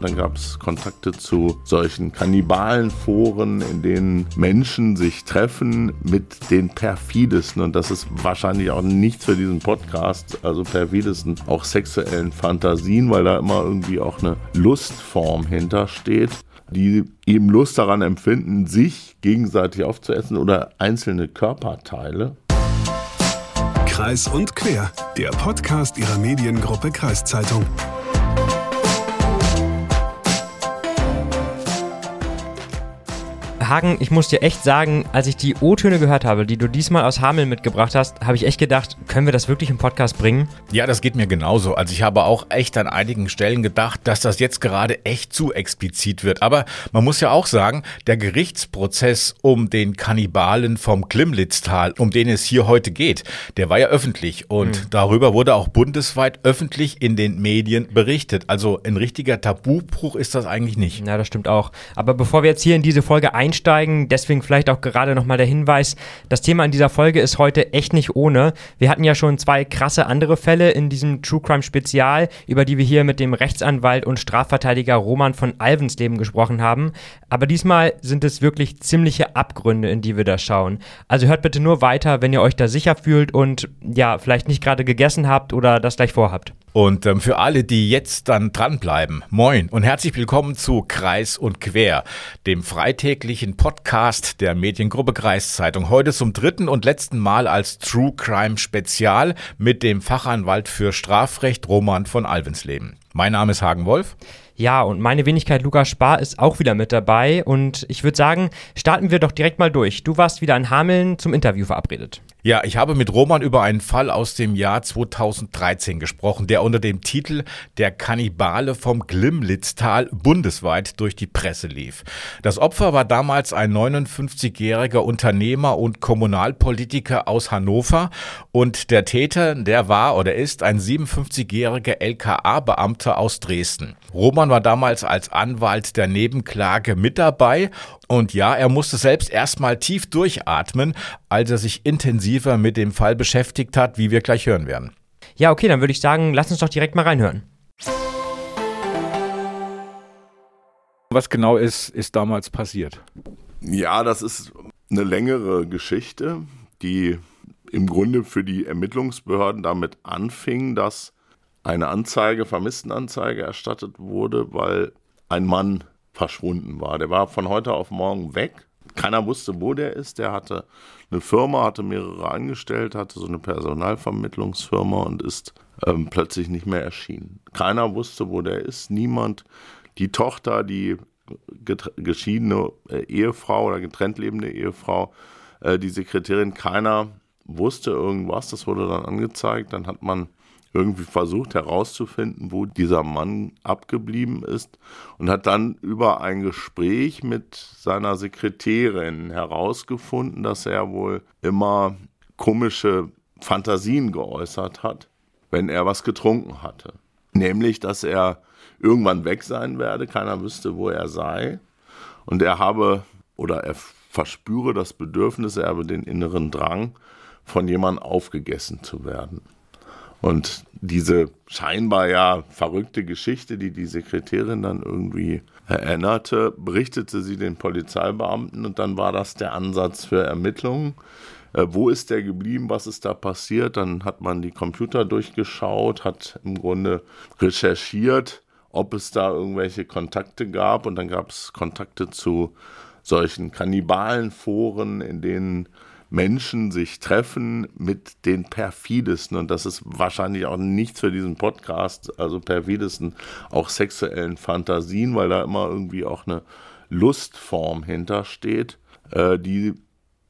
Dann gab es Kontakte zu solchen Kannibalenforen, in denen Menschen sich treffen mit den perfidesten, und das ist wahrscheinlich auch nichts für diesen Podcast, also perfidesten, auch sexuellen Fantasien, weil da immer irgendwie auch eine Lustform hintersteht, die eben Lust daran empfinden, sich gegenseitig aufzuessen oder einzelne Körperteile. Kreis und Quer, der Podcast ihrer Mediengruppe Kreiszeitung. Hagen, ich muss dir echt sagen, als ich die O-Töne gehört habe, die du diesmal aus Hameln mitgebracht hast, habe ich echt gedacht, können wir das wirklich im Podcast bringen? Ja, das geht mir genauso. Also ich habe auch echt an einigen Stellen gedacht, dass das jetzt gerade echt zu explizit wird. Aber man muss ja auch sagen, der Gerichtsprozess um den Kannibalen vom Klimlitztal, um den es hier heute geht, der war ja öffentlich und mhm. darüber wurde auch bundesweit öffentlich in den Medien berichtet. Also ein richtiger Tabubruch ist das eigentlich nicht. Ja, das stimmt auch. Aber bevor wir jetzt hier in diese Folge einsteigen, einsteigen. Deswegen vielleicht auch gerade nochmal der Hinweis, das Thema in dieser Folge ist heute echt nicht ohne. Wir hatten ja schon zwei krasse andere Fälle in diesem True Crime Spezial, über die wir hier mit dem Rechtsanwalt und Strafverteidiger Roman von Alvensleben gesprochen haben. Aber diesmal sind es wirklich ziemliche Abgründe, in die wir da schauen. Also hört bitte nur weiter, wenn ihr euch da sicher fühlt und ja, vielleicht nicht gerade gegessen habt oder das gleich vorhabt. Und ähm, für alle, die jetzt dann dranbleiben, moin und herzlich willkommen zu Kreis und Quer, dem freitäglichen Podcast der Mediengruppe Kreiszeitung. Heute zum dritten und letzten Mal als True Crime Spezial mit dem Fachanwalt für Strafrecht Roman von Alvensleben. Mein Name ist Hagen Wolf. Ja, und meine Wenigkeit Lukas Spar ist auch wieder mit dabei. Und ich würde sagen, starten wir doch direkt mal durch. Du warst wieder in Hameln zum Interview verabredet. Ja, ich habe mit Roman über einen Fall aus dem Jahr 2013 gesprochen, der unter dem Titel Der Kannibale vom Glimlitztal bundesweit durch die Presse lief. Das Opfer war damals ein 59-jähriger Unternehmer und Kommunalpolitiker aus Hannover und der Täter, der war oder ist ein 57-jähriger LKA-Beamter aus Dresden. Roman war damals als Anwalt der Nebenklage mit dabei und ja, er musste selbst erstmal tief durchatmen, als er sich intensiver mit dem Fall beschäftigt hat, wie wir gleich hören werden. Ja, okay, dann würde ich sagen, lass uns doch direkt mal reinhören. Was genau ist, ist damals passiert? Ja, das ist eine längere Geschichte, die im Grunde für die Ermittlungsbehörden damit anfing, dass eine Anzeige, Vermisstenanzeige erstattet wurde, weil ein Mann verschwunden war. Der war von heute auf morgen weg. Keiner wusste, wo der ist. Der hatte eine Firma, hatte mehrere angestellt, hatte so eine Personalvermittlungsfirma und ist ähm, plötzlich nicht mehr erschienen. Keiner wusste, wo der ist. Niemand. Die Tochter, die geschiedene äh, Ehefrau oder getrennt lebende Ehefrau, äh, die Sekretärin, keiner wusste irgendwas. Das wurde dann angezeigt. Dann hat man irgendwie versucht herauszufinden, wo dieser Mann abgeblieben ist und hat dann über ein Gespräch mit seiner Sekretärin herausgefunden, dass er wohl immer komische Fantasien geäußert hat, wenn er was getrunken hatte. Nämlich, dass er irgendwann weg sein werde, keiner wüsste, wo er sei und er habe oder er verspüre das Bedürfnis, er habe den inneren Drang, von jemandem aufgegessen zu werden. Und diese scheinbar ja verrückte Geschichte, die die Sekretärin dann irgendwie erinnerte, berichtete sie den Polizeibeamten und dann war das der Ansatz für Ermittlungen. Äh, wo ist der geblieben? Was ist da passiert? Dann hat man die Computer durchgeschaut, hat im Grunde recherchiert, ob es da irgendwelche Kontakte gab und dann gab es Kontakte zu solchen Kannibalenforen, in denen Menschen sich treffen mit den perfidesten, und das ist wahrscheinlich auch nichts für diesen Podcast, also perfidesten, auch sexuellen Fantasien, weil da immer irgendwie auch eine Lustform hintersteht, äh, die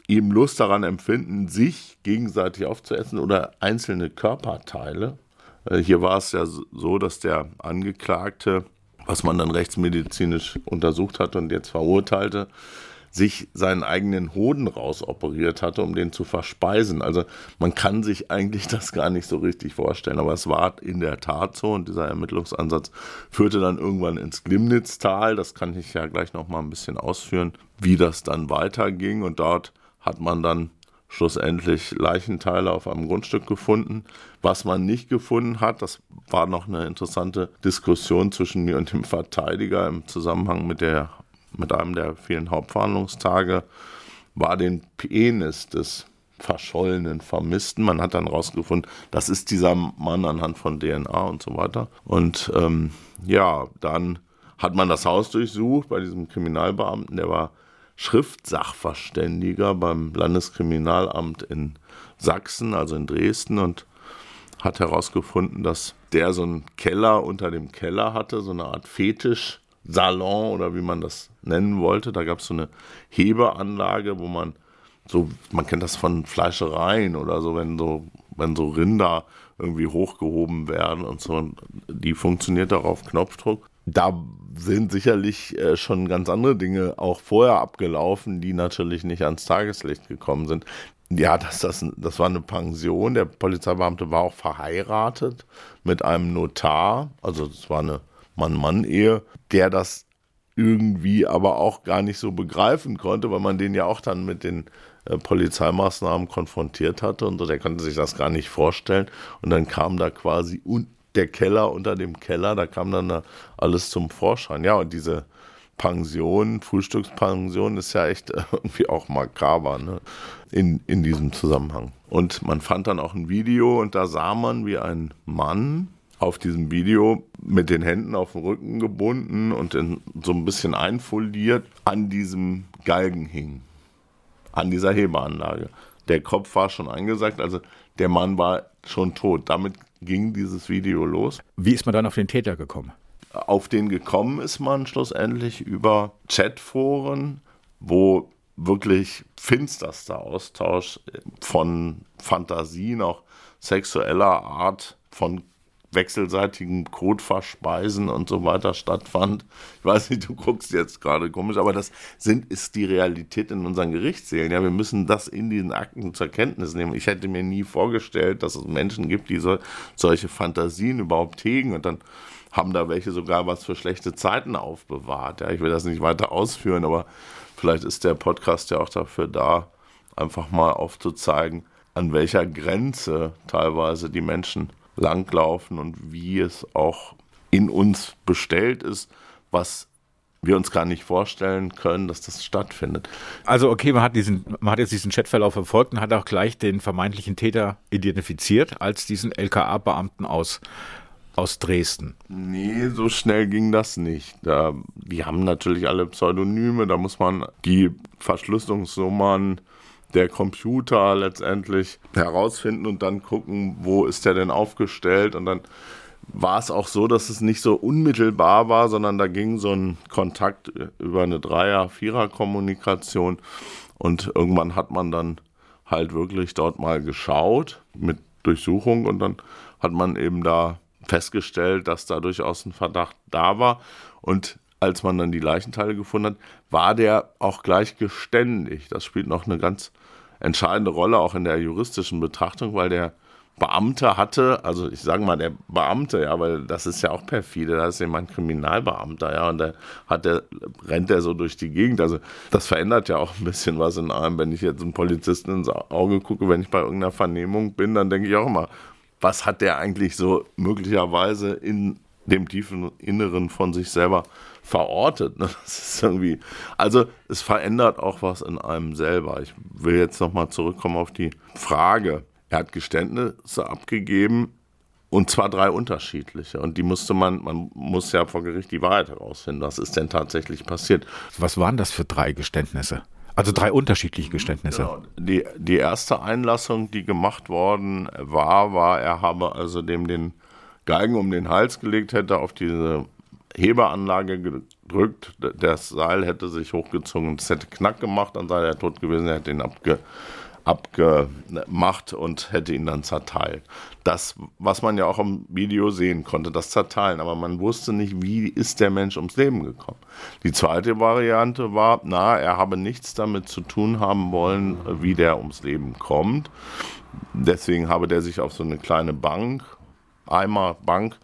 eben Lust daran empfinden, sich gegenseitig aufzuessen oder einzelne Körperteile. Äh, hier war es ja so, dass der Angeklagte, was man dann rechtsmedizinisch untersucht hat und jetzt verurteilte, sich seinen eigenen Hoden rausoperiert hatte, um den zu verspeisen. Also man kann sich eigentlich das gar nicht so richtig vorstellen, aber es war in der Tat so und dieser Ermittlungsansatz führte dann irgendwann ins Glimnitztal. Das kann ich ja gleich noch mal ein bisschen ausführen, wie das dann weiterging und dort hat man dann schlussendlich Leichenteile auf einem Grundstück gefunden. Was man nicht gefunden hat, das war noch eine interessante Diskussion zwischen mir und dem Verteidiger im Zusammenhang mit, der, mit einem der vielen Hauptverhandlungstage, war den Penis des verschollenen Vermissten. Man hat dann herausgefunden, das ist dieser Mann anhand von DNA und so weiter. Und ähm, ja, dann hat man das Haus durchsucht bei diesem Kriminalbeamten, der war Schriftsachverständiger beim Landeskriminalamt in Sachsen, also in Dresden, und hat herausgefunden, dass der so einen Keller unter dem Keller hatte, so eine Art Fetisch-Salon oder wie man das nennen wollte. Da gab es so eine Hebeanlage, wo man so, man kennt das von Fleischereien oder so, wenn so, wenn so Rinder irgendwie hochgehoben werden und so, die funktioniert auch auf Knopfdruck. Da sind sicherlich äh, schon ganz andere Dinge auch vorher abgelaufen, die natürlich nicht ans Tageslicht gekommen sind. Ja, das, das, das war eine Pension. Der Polizeibeamte war auch verheiratet mit einem Notar. Also es war eine Mann-Mann-Ehe, der das irgendwie aber auch gar nicht so begreifen konnte, weil man den ja auch dann mit den äh, Polizeimaßnahmen konfrontiert hatte und so. Der konnte sich das gar nicht vorstellen. Und dann kam da quasi der Keller unter dem Keller, da kam dann da alles zum Vorschein. Ja, und diese Pension, Frühstückspension ist ja echt irgendwie auch makaber ne? in, in diesem Zusammenhang. Und man fand dann auch ein Video und da sah man, wie ein Mann auf diesem Video mit den Händen auf den Rücken gebunden und in, so ein bisschen einfoliert an diesem Galgen hing an dieser Hebeanlage. Der Kopf war schon eingesackt, also der Mann war schon tot. Damit ging dieses Video los. Wie ist man dann auf den Täter gekommen? Auf den gekommen ist man schlussendlich über Chatforen, wo wirklich finsterster Austausch von Fantasien, auch sexueller Art, von wechselseitigen Kotverspeisen und so weiter stattfand. Ich weiß nicht, du guckst jetzt gerade komisch, aber das sind, ist die Realität in unseren Gerichtssälen. Ja, wir müssen das in diesen Akten zur Kenntnis nehmen. Ich hätte mir nie vorgestellt, dass es Menschen gibt, die so, solche Fantasien überhaupt hegen und dann haben da welche sogar was für schlechte Zeiten aufbewahrt. Ja, ich will das nicht weiter ausführen, aber vielleicht ist der Podcast ja auch dafür da, einfach mal aufzuzeigen, an welcher Grenze teilweise die Menschen langlaufen und wie es auch in uns bestellt ist, was wir uns gar nicht vorstellen können, dass das stattfindet. Also okay, man hat diesen, man hat jetzt diesen Chatverlauf verfolgt und hat auch gleich den vermeintlichen Täter identifiziert als diesen LKA-Beamten aus aus Dresden. Nee, so schnell ging das nicht. Da, die haben natürlich alle Pseudonyme, da muss man die Verschlüsselungsnummern der Computer letztendlich herausfinden und dann gucken, wo ist der denn aufgestellt? Und dann war es auch so, dass es nicht so unmittelbar war, sondern da ging so ein Kontakt über eine Dreier-, Vierer-Kommunikation und irgendwann hat man dann halt wirklich dort mal geschaut mit Durchsuchung und dann hat man eben da festgestellt, dass da durchaus ein Verdacht da war. Und als man dann die Leichenteile gefunden hat, war der auch gleich geständig. Das spielt noch eine ganz entscheidende Rolle auch in der juristischen Betrachtung, weil der Beamte hatte, also ich sage mal der Beamte, ja, weil das ist ja auch perfide, da ist jemand Kriminalbeamter, ja, und da hat der, rennt der so durch die Gegend. Also das verändert ja auch ein bisschen was in einem. Wenn ich jetzt einem Polizisten ins Auge gucke, wenn ich bei irgendeiner Vernehmung bin, dann denke ich auch immer, was hat der eigentlich so möglicherweise in dem tiefen Inneren von sich selber verortet. Ne? Das ist irgendwie, also es verändert auch was in einem selber. Ich will jetzt nochmal zurückkommen auf die Frage. Er hat Geständnisse abgegeben und zwar drei unterschiedliche. Und die musste man, man muss ja vor Gericht die Wahrheit herausfinden. Was ist denn tatsächlich passiert? Was waren das für drei Geständnisse? Also drei unterschiedliche Geständnisse. Genau. Die, die erste Einlassung, die gemacht worden war, war, er habe also dem den Galgen um den Hals gelegt, hätte auf diese Hebeanlage gedrückt, das Seil hätte sich hochgezogen, es hätte Knack gemacht, dann sei er tot gewesen, er hätte ihn abge, abgemacht und hätte ihn dann zerteilt. Das, was man ja auch im Video sehen konnte, das Zerteilen, aber man wusste nicht, wie ist der Mensch ums Leben gekommen. Die zweite Variante war, na, er habe nichts damit zu tun haben wollen, wie der ums Leben kommt. Deswegen habe der sich auf so eine kleine Bank, Eimerbank,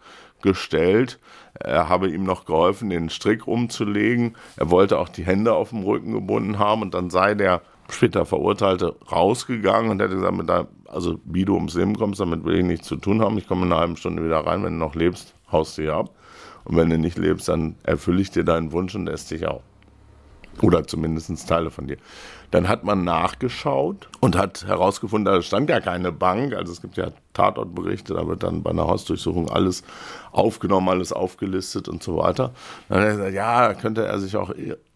gestellt. Er habe ihm noch geholfen, den Strick umzulegen. Er wollte auch die Hände auf dem Rücken gebunden haben und dann sei der später Verurteilte, rausgegangen und hätte gesagt, da, also wie du ums Leben kommst, damit will ich nichts zu tun haben. Ich komme in einer halben Stunde wieder rein, wenn du noch lebst, haust du hier ab. Und wenn du nicht lebst, dann erfülle ich dir deinen Wunsch und esse dich auch. Oder zumindest Teile von dir. Dann hat man nachgeschaut und hat herausgefunden, da stand ja keine Bank. Also es gibt ja Tatortberichte, da wird dann bei einer Hausdurchsuchung alles aufgenommen, alles aufgelistet und so weiter. Dann hat er gesagt, ja, könnte er sich auch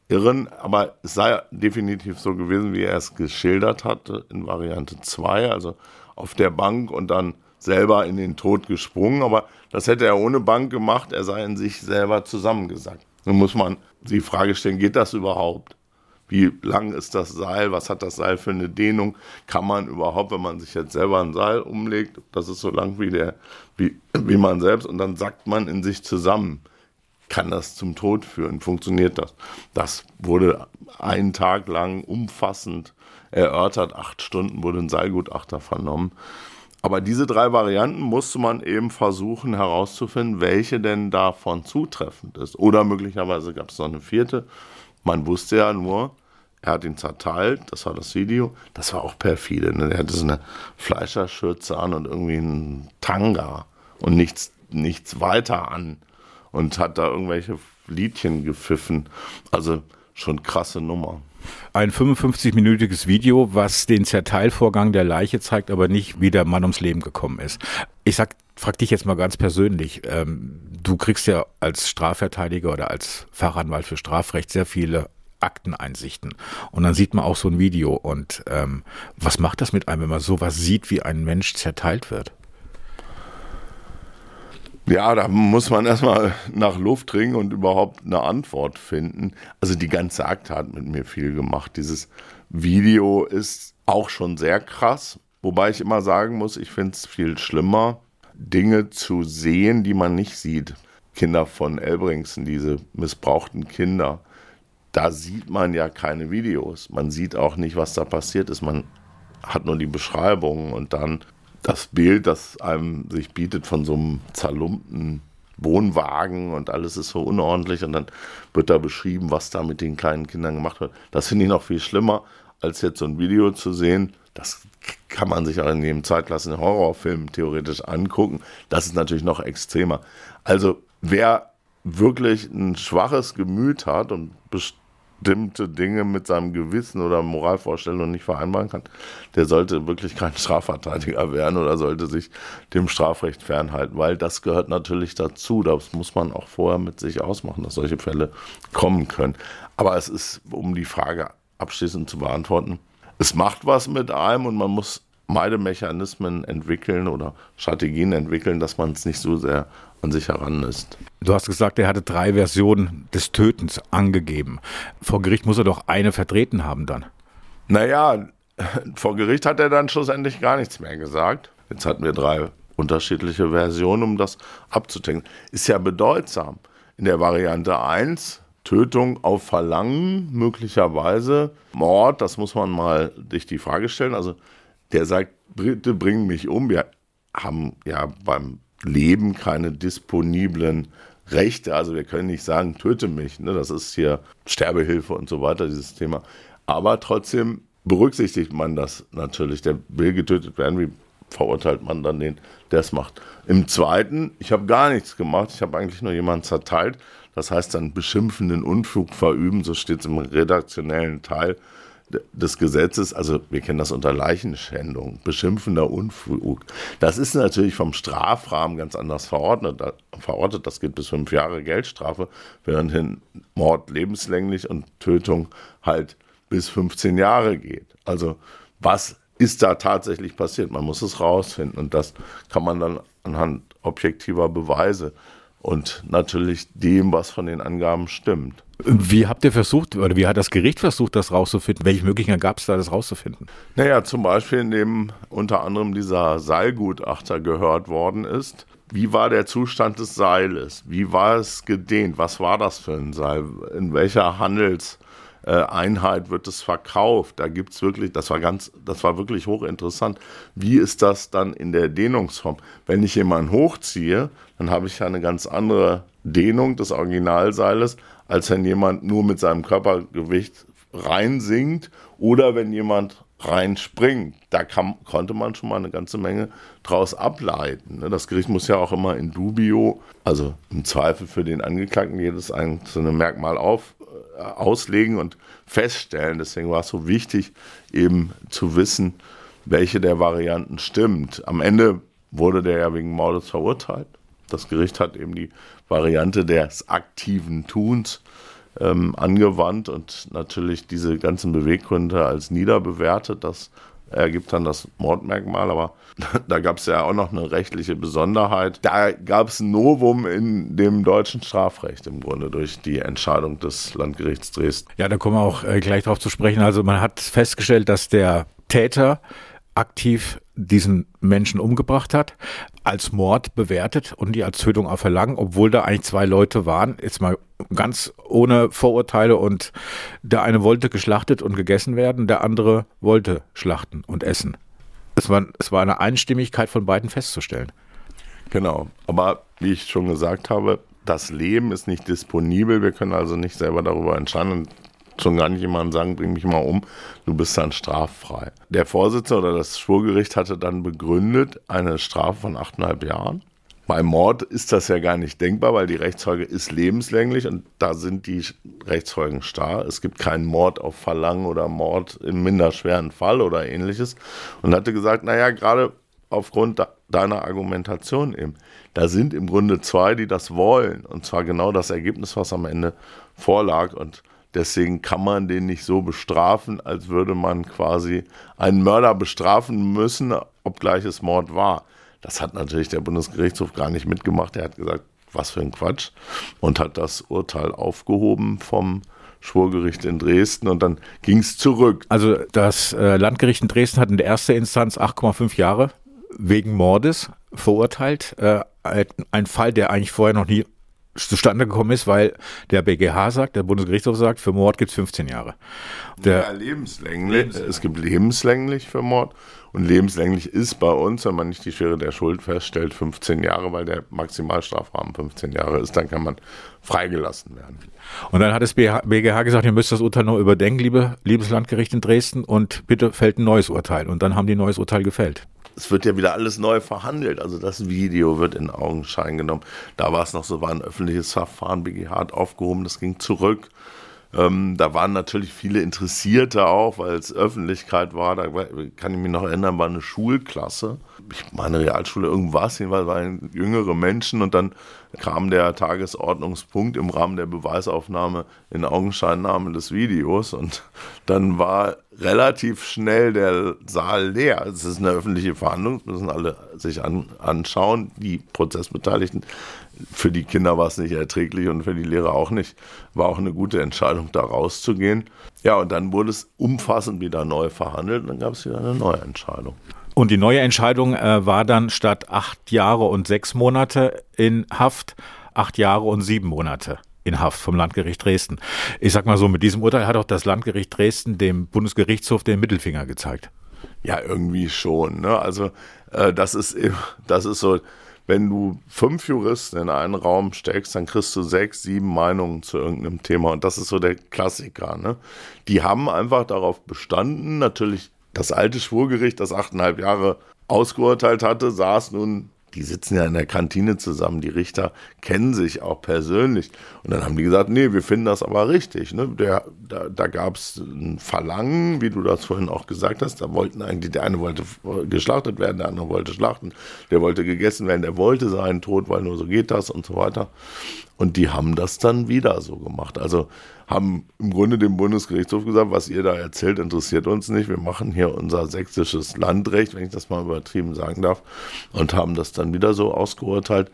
irren, aber es sei definitiv so gewesen, wie er es geschildert hatte in Variante 2, also auf der Bank und dann selber in den Tod gesprungen. Aber das hätte er ohne Bank gemacht, er sei in sich selber zusammengesackt. Nun muss man die Frage stellen, geht das überhaupt? Wie lang ist das Seil? Was hat das Seil für eine Dehnung? Kann man überhaupt, wenn man sich jetzt selber ein Seil umlegt, das ist so lang wie, der, wie, wie man selbst, und dann sackt man in sich zusammen, kann das zum Tod führen? Funktioniert das? Das wurde einen Tag lang umfassend erörtert. Acht Stunden wurde ein Seilgutachter vernommen. Aber diese drei Varianten musste man eben versuchen herauszufinden, welche denn davon zutreffend ist. Oder möglicherweise gab es noch eine vierte. Man wusste ja nur, er hat ihn zerteilt, das war das Video. Das war auch perfide. Ne? Er hatte so eine Fleischerschürze an und irgendwie einen Tanga und nichts, nichts weiter an. Und hat da irgendwelche Liedchen gepfiffen. Also schon krasse Nummer. Ein 55-minütiges Video, was den Zerteilvorgang der Leiche zeigt, aber nicht, wie der Mann ums Leben gekommen ist. Ich sag, frag dich jetzt mal ganz persönlich. Ähm, du kriegst ja als Strafverteidiger oder als Fachanwalt für Strafrecht sehr viele Akteneinsichten. Und dann sieht man auch so ein Video. Und ähm, was macht das mit einem, wenn man sowas sieht, wie ein Mensch zerteilt wird? Ja, da muss man erstmal nach Luft ringen und überhaupt eine Antwort finden. Also die ganze Akte hat mit mir viel gemacht. Dieses Video ist auch schon sehr krass, wobei ich immer sagen muss, ich finde es viel schlimmer, Dinge zu sehen, die man nicht sieht. Kinder von Elbringsen, diese missbrauchten Kinder, da sieht man ja keine Videos. Man sieht auch nicht, was da passiert ist. Man hat nur die Beschreibungen und dann das Bild, das einem sich bietet von so einem zerlumpten Wohnwagen und alles ist so unordentlich und dann wird da beschrieben, was da mit den kleinen Kindern gemacht wird. Das finde ich noch viel schlimmer, als jetzt so ein Video zu sehen. Das kann man sich auch in jedem zweitklassigen Horrorfilm theoretisch angucken. Das ist natürlich noch extremer. Also wer wirklich ein schwaches Gemüt hat und bestimmte Dinge mit seinem Gewissen oder Moralvorstellungen nicht vereinbaren kann, der sollte wirklich kein Strafverteidiger werden oder sollte sich dem Strafrecht fernhalten, weil das gehört natürlich dazu. Das muss man auch vorher mit sich ausmachen, dass solche Fälle kommen können. Aber es ist, um die Frage abschließend zu beantworten, es macht was mit einem und man muss Meidemechanismen entwickeln oder Strategien entwickeln, dass man es nicht so sehr an sich heran ist. Du hast gesagt, er hatte drei Versionen des Tötens angegeben. Vor Gericht muss er doch eine vertreten haben dann. Naja, vor Gericht hat er dann schlussendlich gar nichts mehr gesagt. Jetzt hatten wir drei unterschiedliche Versionen, um das abzudenken. Ist ja bedeutsam. In der Variante 1 Tötung auf Verlangen, möglicherweise Mord, das muss man mal sich die Frage stellen. Also der sagt, bitte bring mich um. Wir haben ja beim Leben keine disponiblen Rechte. Also wir können nicht sagen, töte mich. Ne? Das ist hier Sterbehilfe und so weiter, dieses Thema. Aber trotzdem berücksichtigt man das natürlich. Der will getötet werden. Wie verurteilt man dann den, der es macht? Im zweiten, ich habe gar nichts gemacht. Ich habe eigentlich nur jemanden zerteilt. Das heißt dann beschimpfenden Unfug verüben, so steht es im redaktionellen Teil des Gesetzes, also wir kennen das unter Leichenschändung, beschimpfender Unfug. Das ist natürlich vom Strafrahmen ganz anders verordnet. verortet. Das geht bis fünf Jahre Geldstrafe, während Mord lebenslänglich und Tötung halt bis 15 Jahre geht. Also was ist da tatsächlich passiert? Man muss es rausfinden und das kann man dann anhand objektiver Beweise und natürlich dem, was von den Angaben stimmt. Wie habt ihr versucht, oder wie hat das Gericht versucht, das rauszufinden? Welche Möglichkeiten gab es da, das rauszufinden? Naja, zum Beispiel, indem unter anderem dieser Seilgutachter gehört worden ist. Wie war der Zustand des Seiles? Wie war es gedehnt? Was war das für ein Seil? In welcher Handelseinheit wird es verkauft? Da gibt es wirklich, das war ganz, das war wirklich hochinteressant. Wie ist das dann in der Dehnungsform? Wenn ich jemanden hochziehe, dann habe ich ja eine ganz andere Dehnung des Originalseiles, als wenn jemand nur mit seinem Körpergewicht reinsinkt oder wenn jemand reinspringt. Da kam, konnte man schon mal eine ganze Menge draus ableiten. Ne? Das Gericht muss ja auch immer in dubio, also im Zweifel für den Angeklagten, jedes einzelne Merkmal auf, äh, auslegen und feststellen. Deswegen war es so wichtig, eben zu wissen, welche der Varianten stimmt. Am Ende wurde der ja wegen Mordes verurteilt. Das Gericht hat eben die Variante des aktiven Tuns ähm, angewandt und natürlich diese ganzen Beweggründe als niederbewertet. Das ergibt dann das Mordmerkmal, aber da gab es ja auch noch eine rechtliche Besonderheit. Da gab es ein Novum in dem deutschen Strafrecht im Grunde durch die Entscheidung des Landgerichts Dresden. Ja, da kommen wir auch äh, gleich drauf zu sprechen. Also man hat festgestellt, dass der Täter aktiv diesen Menschen umgebracht hat, als Mord bewertet und die als Tötung auch verlangen, obwohl da eigentlich zwei Leute waren, jetzt mal ganz ohne Vorurteile und der eine wollte geschlachtet und gegessen werden, der andere wollte schlachten und essen. Es war, es war eine Einstimmigkeit von beiden festzustellen. Genau, aber wie ich schon gesagt habe, das Leben ist nicht disponibel, wir können also nicht selber darüber entscheiden schon gar nicht jemandem sagen, bring mich mal um, du bist dann straffrei. Der Vorsitzende oder das Schwurgericht hatte dann begründet eine Strafe von achteinhalb Jahren. Beim Mord ist das ja gar nicht denkbar, weil die Rechtszeuge ist lebenslänglich und da sind die Rechtszeugen starr. Es gibt keinen Mord auf Verlangen oder Mord im minderschweren Fall oder ähnliches. Und hatte gesagt, naja, gerade aufgrund deiner Argumentation eben, da sind im Grunde zwei, die das wollen. Und zwar genau das Ergebnis, was am Ende vorlag. Und Deswegen kann man den nicht so bestrafen, als würde man quasi einen Mörder bestrafen müssen, obgleich es Mord war. Das hat natürlich der Bundesgerichtshof gar nicht mitgemacht. Er hat gesagt, was für ein Quatsch. Und hat das Urteil aufgehoben vom Schwurgericht in Dresden und dann ging es zurück. Also das äh, Landgericht in Dresden hat in der ersten Instanz 8,5 Jahre wegen Mordes verurteilt. Äh, ein Fall, der eigentlich vorher noch nie zustande gekommen ist, weil der BGH sagt, der Bundesgerichtshof sagt, für Mord gibt es 15 Jahre. Der ja, lebenslänglich. lebenslänglich. Es gibt lebenslänglich für Mord. Und lebenslänglich ist bei uns, wenn man nicht die Schwere der Schuld feststellt, 15 Jahre, weil der Maximalstrafrahmen 15 Jahre ist, dann kann man freigelassen werden. Und dann hat das BGH gesagt, ihr müsst das Urteil noch überdenken, liebe, liebes Landgericht in Dresden, und bitte fällt ein neues Urteil. Und dann haben die ein neues Urteil gefällt es wird ja wieder alles neu verhandelt. Also das Video wird in Augenschein genommen. Da war es noch so, war ein öffentliches Verfahren, BGH hat aufgehoben, das ging zurück. Ähm, da waren natürlich viele Interessierte auch, weil es Öffentlichkeit war. Da kann ich mich noch erinnern, war eine Schulklasse. Ich meine Realschule, irgendwas, jedenfalls waren jüngere Menschen und dann kam der Tagesordnungspunkt im Rahmen der Beweisaufnahme in Augenscheinnahme des Videos und dann war relativ schnell der Saal leer. Es ist eine öffentliche Verhandlung, das müssen alle sich an, anschauen, die Prozessbeteiligten für die Kinder war es nicht erträglich und für die Lehrer auch nicht. War auch eine gute Entscheidung, da rauszugehen. Ja, und dann wurde es umfassend wieder neu verhandelt und dann gab es wieder eine neue Entscheidung. Und die neue Entscheidung äh, war dann statt acht Jahre und sechs Monate in Haft, acht Jahre und sieben Monate in Haft vom Landgericht Dresden. Ich sag mal so, mit diesem Urteil hat auch das Landgericht Dresden dem Bundesgerichtshof den Mittelfinger gezeigt. Ja, irgendwie schon. Ne? Also äh, das ist das ist so wenn du fünf Juristen in einen Raum steckst, dann kriegst du sechs, sieben Meinungen zu irgendeinem Thema. Und das ist so der Klassiker. Ne? Die haben einfach darauf bestanden, natürlich das alte Schwurgericht, das achteinhalb Jahre ausgeurteilt hatte, saß nun die sitzen ja in der Kantine zusammen, die Richter kennen sich auch persönlich. Und dann haben die gesagt, nee, wir finden das aber richtig. Ne? Der, da da gab es ein Verlangen, wie du das vorhin auch gesagt hast. Da wollten eigentlich, der eine wollte geschlachtet werden, der andere wollte schlachten, der wollte gegessen werden, der wollte seinen Tod, weil nur so geht das und so weiter. Und die haben das dann wieder so gemacht. Also haben im Grunde dem Bundesgerichtshof gesagt, was ihr da erzählt, interessiert uns nicht. Wir machen hier unser sächsisches Landrecht, wenn ich das mal übertrieben sagen darf, und haben das dann wieder so ausgeurteilt.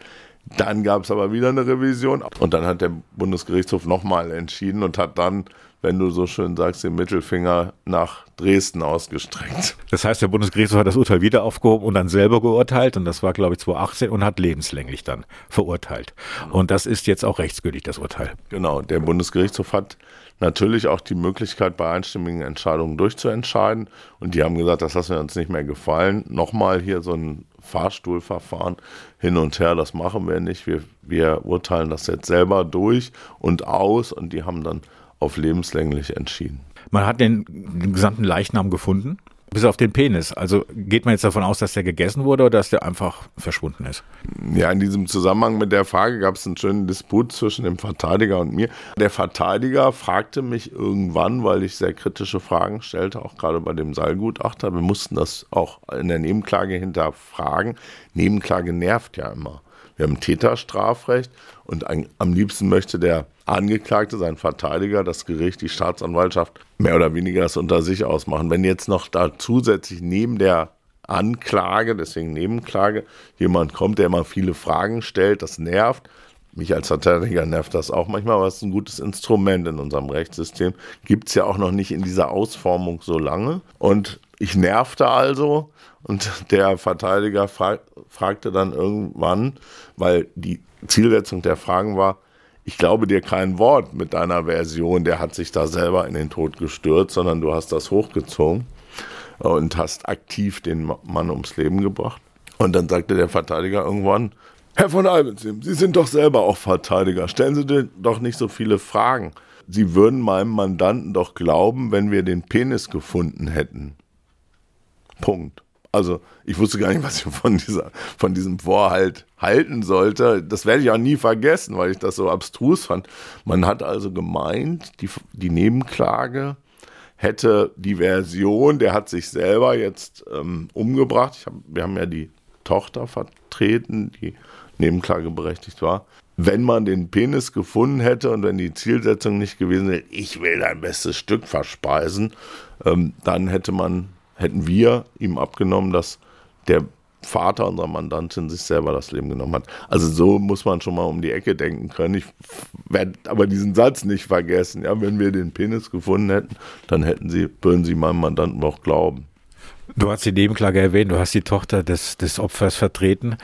Dann gab es aber wieder eine Revision und dann hat der Bundesgerichtshof nochmal entschieden und hat dann wenn du so schön sagst, den Mittelfinger nach Dresden ausgestreckt. Das heißt, der Bundesgerichtshof hat das Urteil wieder aufgehoben und dann selber geurteilt und das war, glaube ich, 2018 und hat lebenslänglich dann verurteilt. Und das ist jetzt auch rechtsgültig, das Urteil. Genau, der Bundesgerichtshof hat natürlich auch die Möglichkeit, bei einstimmigen Entscheidungen durchzuentscheiden. Und die haben gesagt, das lassen wir uns nicht mehr gefallen. Nochmal hier so ein Fahrstuhlverfahren hin und her, das machen wir nicht. Wir, wir urteilen das jetzt selber durch und aus und die haben dann auf lebenslänglich entschieden. Man hat den, den gesamten Leichnam gefunden, bis auf den Penis. Also geht man jetzt davon aus, dass der gegessen wurde oder dass der einfach verschwunden ist? Ja, in diesem Zusammenhang mit der Frage gab es einen schönen Disput zwischen dem Verteidiger und mir. Der Verteidiger fragte mich irgendwann, weil ich sehr kritische Fragen stellte, auch gerade bei dem Seilgutachter. Wir mussten das auch in der Nebenklage hinterfragen. Nebenklage nervt ja immer. Wir haben Täterstrafrecht und ein, am liebsten möchte der Angeklagte, sein Verteidiger, das Gericht, die Staatsanwaltschaft mehr oder weniger das unter sich ausmachen. Wenn jetzt noch da zusätzlich neben der Anklage, deswegen Nebenklage, jemand kommt, der immer viele Fragen stellt, das nervt. Mich als Verteidiger nervt das auch manchmal, aber es ist ein gutes Instrument in unserem Rechtssystem. Gibt es ja auch noch nicht in dieser Ausformung so lange. Und ich nervte also und der Verteidiger fra fragte dann irgendwann, weil die Zielsetzung der Fragen war, ich glaube dir kein Wort mit deiner Version, der hat sich da selber in den Tod gestürzt, sondern du hast das hochgezogen und hast aktiv den Mann ums Leben gebracht. Und dann sagte der Verteidiger irgendwann, Herr von Albensim, Sie sind doch selber auch Verteidiger. Stellen Sie doch nicht so viele Fragen. Sie würden meinem Mandanten doch glauben, wenn wir den Penis gefunden hätten. Punkt. Also ich wusste gar nicht, was ich von, dieser, von diesem Vorhalt halten sollte. Das werde ich auch nie vergessen, weil ich das so abstrus fand. Man hat also gemeint, die, die Nebenklage hätte die Version, der hat sich selber jetzt ähm, umgebracht. Hab, wir haben ja die Tochter vertreten, die nebenklageberechtigt war. Wenn man den Penis gefunden hätte und wenn die Zielsetzung nicht gewesen wäre, ich will dein bestes Stück verspeisen, ähm, dann hätte man hätten wir ihm abgenommen, dass der Vater unserer Mandantin sich selber das Leben genommen hat. Also so muss man schon mal um die Ecke denken können. Ich werde aber diesen Satz nicht vergessen. Ja, wenn wir den Penis gefunden hätten, dann hätten sie, würden sie meinem Mandanten auch glauben. Du hast die Nebenklage erwähnt, du hast die Tochter des, des Opfers vertreten.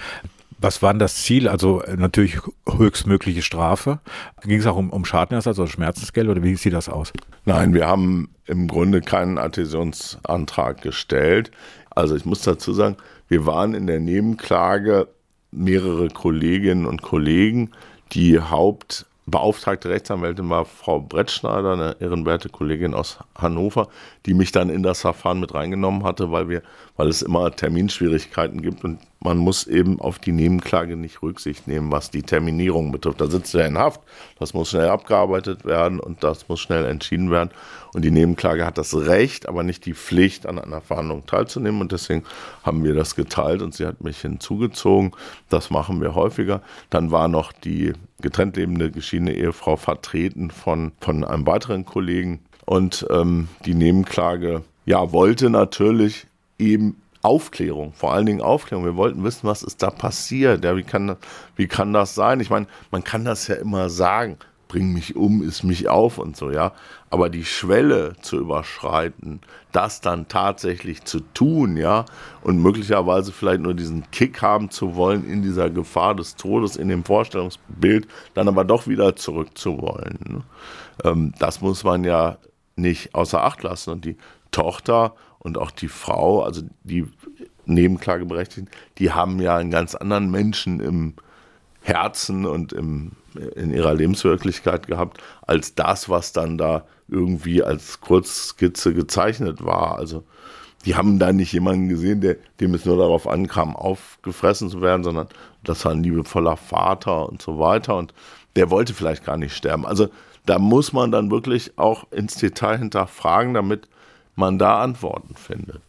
Was war denn das Ziel? Also äh, natürlich höchstmögliche Strafe. Ging es auch um, um Schadenersatz oder Schmerzensgeld oder wie sieht das aus? Nein, wir haben im Grunde keinen Adhäsionsantrag gestellt. Also ich muss dazu sagen, wir waren in der Nebenklage mehrere Kolleginnen und Kollegen. Die Hauptbeauftragte Rechtsanwältin war Frau Brettschneider, eine ehrenwerte Kollegin aus Hannover, die mich dann in das Verfahren mit reingenommen hatte, weil wir, weil es immer Terminschwierigkeiten gibt und man muss eben auf die Nebenklage nicht Rücksicht nehmen, was die Terminierung betrifft. Da sitzt er in Haft, das muss schnell abgearbeitet werden und das muss schnell entschieden werden. Und die Nebenklage hat das Recht, aber nicht die Pflicht, an einer Verhandlung teilzunehmen. Und deswegen haben wir das geteilt und sie hat mich hinzugezogen. Das machen wir häufiger. Dann war noch die getrennt lebende geschiedene Ehefrau vertreten von, von einem weiteren Kollegen. Und ähm, die Nebenklage ja, wollte natürlich eben Aufklärung, vor allen Dingen Aufklärung. Wir wollten wissen, was ist da passiert. Ja, wie, kann, wie kann das sein? Ich meine, man kann das ja immer sagen, bring mich um, ist mich auf und so, ja. Aber die Schwelle zu überschreiten, das dann tatsächlich zu tun, ja, und möglicherweise vielleicht nur diesen Kick haben zu wollen in dieser Gefahr des Todes, in dem Vorstellungsbild, dann aber doch wieder zurückzuwollen. Ne? Ähm, das muss man ja nicht außer Acht lassen. Und die Tochter und auch die Frau, also die Nebenklageberechtigten, die haben ja einen ganz anderen Menschen im Herzen und im, in ihrer Lebenswirklichkeit gehabt, als das, was dann da irgendwie als Kurzskizze gezeichnet war. Also die haben da nicht jemanden gesehen, der, dem es nur darauf ankam, aufgefressen zu werden, sondern das war ein liebevoller Vater und so weiter. Und der wollte vielleicht gar nicht sterben. Also da muss man dann wirklich auch ins Detail hinterfragen, damit man da Antworten findet.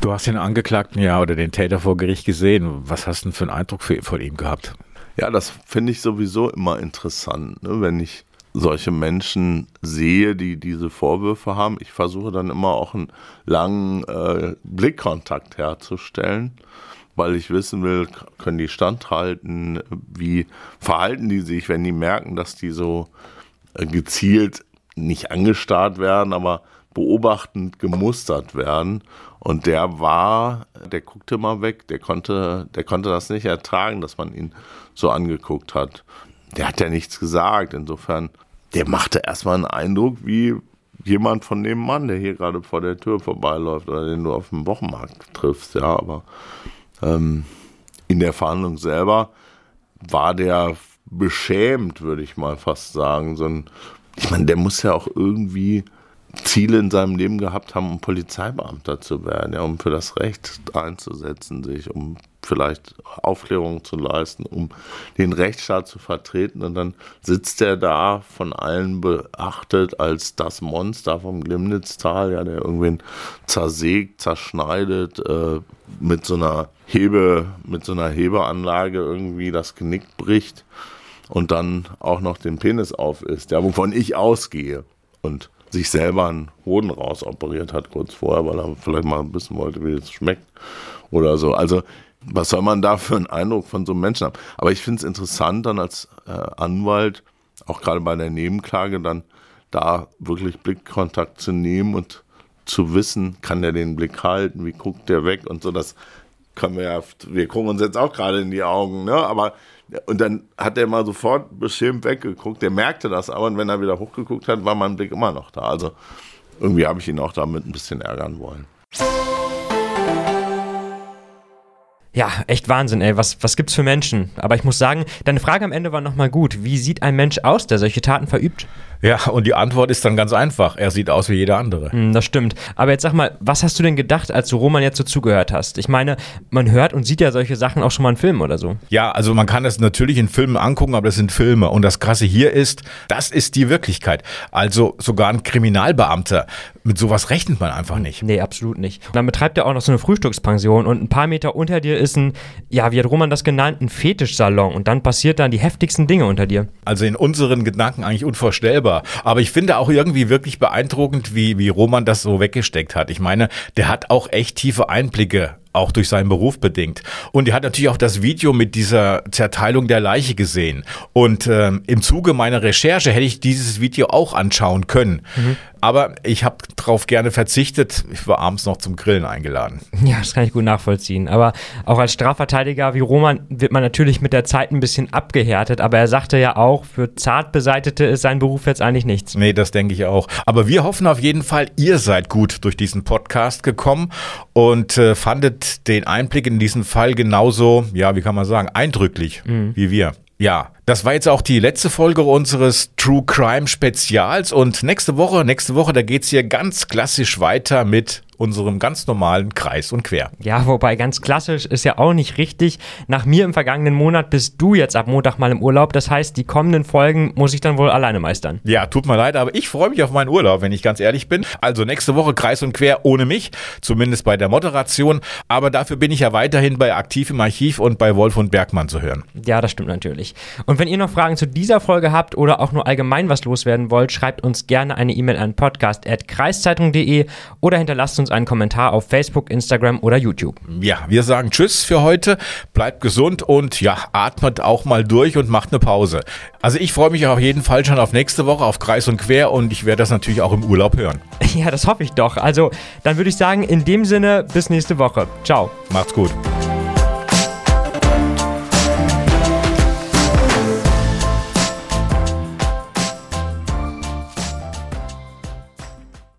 Du hast den Angeklagten ja oder den Täter vor Gericht gesehen. Was hast du denn für einen Eindruck von ihm gehabt? Ja, das finde ich sowieso immer interessant, ne? wenn ich solche Menschen sehe, die diese Vorwürfe haben. Ich versuche dann immer auch einen langen äh, Blickkontakt herzustellen, weil ich wissen will, können die standhalten, wie verhalten die sich, wenn die merken, dass die so äh, gezielt nicht angestarrt werden, aber beobachtend gemustert werden. Und der war, der guckte mal weg, der konnte, der konnte das nicht ertragen, dass man ihn so angeguckt hat. Der hat ja nichts gesagt. Insofern, der machte erstmal einen Eindruck wie jemand von dem Mann, der hier gerade vor der Tür vorbeiläuft oder den du auf dem Wochenmarkt triffst, ja. Aber ähm, in der Verhandlung selber war der beschämt, würde ich mal fast sagen. So ein ich meine, der muss ja auch irgendwie Ziele in seinem Leben gehabt haben, um Polizeibeamter zu werden, ja, um für das Recht einzusetzen, sich, um vielleicht Aufklärung zu leisten, um den Rechtsstaat zu vertreten. Und dann sitzt er da von allen beachtet als das Monster vom Glimnitztal, ja, der irgendwen zersägt, zerschneidet, äh, mit so einer Hebe, mit so einer Hebeanlage irgendwie das Genick bricht und dann auch noch den Penis auf ist, ja, wovon ich ausgehe. Und sich selber einen Hoden rausoperiert hat kurz vorher, weil er vielleicht mal wissen wollte, wie es schmeckt oder so. Also was soll man da für einen Eindruck von so einem Menschen haben? Aber ich finde es interessant, dann als äh, Anwalt, auch gerade bei der Nebenklage, dann da wirklich Blickkontakt zu nehmen und zu wissen, kann der den Blick halten, wie guckt der weg und so, das können wir ja, wir gucken uns jetzt auch gerade in die Augen, ne? Aber und dann hat er mal sofort beschämt weggeguckt. Der merkte das aber und wenn er wieder hochgeguckt hat, war mein Blick immer noch da. Also irgendwie habe ich ihn auch damit ein bisschen ärgern wollen. Ja, echt Wahnsinn, ey. Was, was gibt's für Menschen? Aber ich muss sagen, deine Frage am Ende war nochmal gut. Wie sieht ein Mensch aus, der solche Taten verübt? Ja, und die Antwort ist dann ganz einfach. Er sieht aus wie jeder andere. Hm, das stimmt. Aber jetzt sag mal, was hast du denn gedacht, als du Roman jetzt so zugehört hast? Ich meine, man hört und sieht ja solche Sachen auch schon mal in Filmen oder so. Ja, also man kann das natürlich in Filmen angucken, aber das sind Filme. Und das Krasse hier ist, das ist die Wirklichkeit. Also sogar ein Kriminalbeamter. Mit sowas rechnet man einfach nicht. Nee, absolut nicht. Und dann betreibt er auch noch so eine Frühstückspension und ein paar Meter unter dir ist ein, ja, wie hat Roman das genannt, ein Fetischsalon. Und dann passiert dann die heftigsten Dinge unter dir. Also in unseren Gedanken eigentlich unvorstellbar. Aber ich finde auch irgendwie wirklich beeindruckend, wie, wie Roman das so weggesteckt hat. Ich meine, der hat auch echt tiefe Einblicke auch durch seinen Beruf bedingt. Und er hat natürlich auch das Video mit dieser Zerteilung der Leiche gesehen. Und ähm, im Zuge meiner Recherche hätte ich dieses Video auch anschauen können. Mhm. Aber ich habe darauf gerne verzichtet. Ich war abends noch zum Grillen eingeladen. Ja, das kann ich gut nachvollziehen. Aber auch als Strafverteidiger wie Roman wird man natürlich mit der Zeit ein bisschen abgehärtet. Aber er sagte ja auch, für Zartbeseitete ist sein Beruf jetzt eigentlich nichts. Nee, das denke ich auch. Aber wir hoffen auf jeden Fall, ihr seid gut durch diesen Podcast gekommen und äh, fandet den Einblick in diesen Fall genauso, ja, wie kann man sagen, eindrücklich mhm. wie wir. Ja, das war jetzt auch die letzte Folge unseres True Crime Spezials und nächste Woche, nächste Woche, da geht's hier ganz klassisch weiter mit unserem ganz normalen Kreis und Quer. Ja, wobei ganz klassisch ist ja auch nicht richtig. Nach mir im vergangenen Monat bist du jetzt ab Montag mal im Urlaub. Das heißt, die kommenden Folgen muss ich dann wohl alleine meistern. Ja, tut mir leid, aber ich freue mich auf meinen Urlaub, wenn ich ganz ehrlich bin. Also nächste Woche Kreis und Quer ohne mich, zumindest bei der Moderation. Aber dafür bin ich ja weiterhin bei Aktiv im Archiv und bei Wolf und Bergmann zu hören. Ja, das stimmt natürlich. Und wenn ihr noch Fragen zu dieser Folge habt oder auch nur allgemein was loswerden wollt, schreibt uns gerne eine E-Mail an podcast.kreiszeitung.de oder hinterlasst uns uns einen Kommentar auf Facebook, Instagram oder YouTube. Ja, wir sagen Tschüss für heute. Bleibt gesund und ja, atmet auch mal durch und macht eine Pause. Also ich freue mich auf jeden Fall schon auf nächste Woche auf Kreis und Quer und ich werde das natürlich auch im Urlaub hören. Ja, das hoffe ich doch. Also dann würde ich sagen, in dem Sinne, bis nächste Woche. Ciao. Macht's gut.